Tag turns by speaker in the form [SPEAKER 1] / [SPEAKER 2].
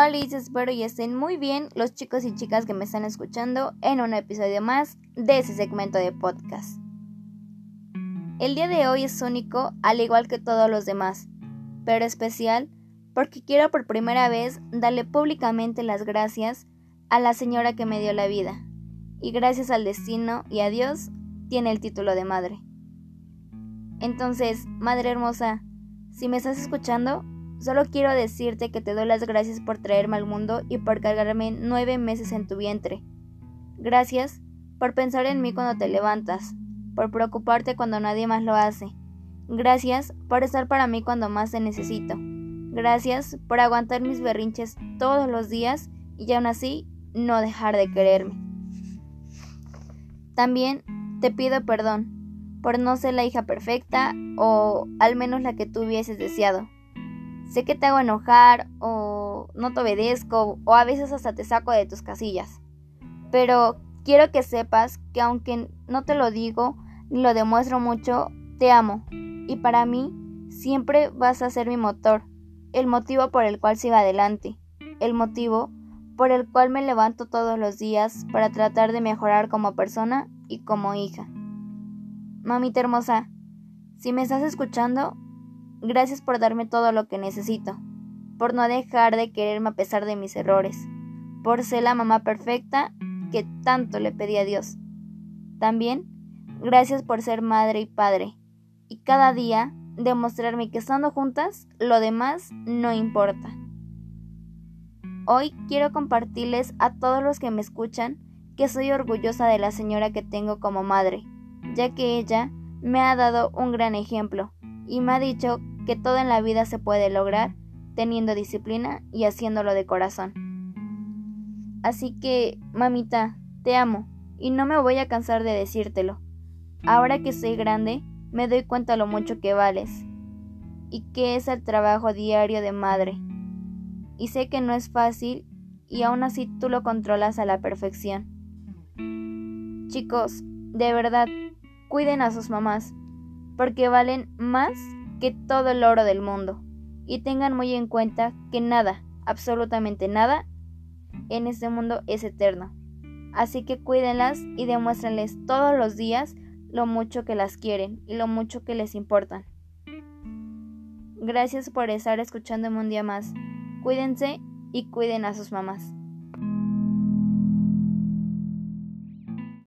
[SPEAKER 1] Hola, espero y estén muy bien los chicos y chicas que me están escuchando en un episodio más de ese segmento de podcast. El día de hoy es único, al igual que todos los demás, pero especial porque quiero por primera vez darle públicamente las gracias a la señora que me dio la vida, y gracias al destino y a Dios tiene el título de madre. Entonces, madre hermosa, si me estás escuchando, Solo quiero decirte que te doy las gracias por traerme al mundo y por cargarme nueve meses en tu vientre. Gracias por pensar en mí cuando te levantas, por preocuparte cuando nadie más lo hace. Gracias por estar para mí cuando más te necesito. Gracias por aguantar mis berrinches todos los días y aún así no dejar de quererme. También te pido perdón por no ser la hija perfecta o al menos la que tú hubieses deseado Sé que te hago enojar o no te obedezco o a veces hasta te saco de tus casillas. Pero quiero que sepas que aunque no te lo digo ni lo demuestro mucho, te amo. Y para mí siempre vas a ser mi motor, el motivo por el cual sigo adelante, el motivo por el cual me levanto todos los días para tratar de mejorar como persona y como hija. Mamita hermosa, si me estás escuchando, Gracias por darme todo lo que necesito, por no dejar de quererme a pesar de mis errores, por ser la mamá perfecta que tanto le pedí a Dios. También, gracias por ser madre y padre, y cada día demostrarme que estando juntas, lo demás no importa. Hoy quiero compartirles a todos los que me escuchan que soy orgullosa de la señora que tengo como madre, ya que ella me ha dado un gran ejemplo y me ha dicho que todo en la vida se puede lograr teniendo disciplina y haciéndolo de corazón. Así que, mamita, te amo y no me voy a cansar de decírtelo. Ahora que soy grande, me doy cuenta lo mucho que vales y que es el trabajo diario de madre. Y sé que no es fácil y aún así tú lo controlas a la perfección. Chicos, de verdad, cuiden a sus mamás porque valen más que todo el oro del mundo. Y tengan muy en cuenta que nada, absolutamente nada, en este mundo es eterno. Así que cuídenlas y demuéstrenles todos los días lo mucho que las quieren y lo mucho que les importan. Gracias por estar escuchándome un día más. Cuídense y cuiden a sus mamás.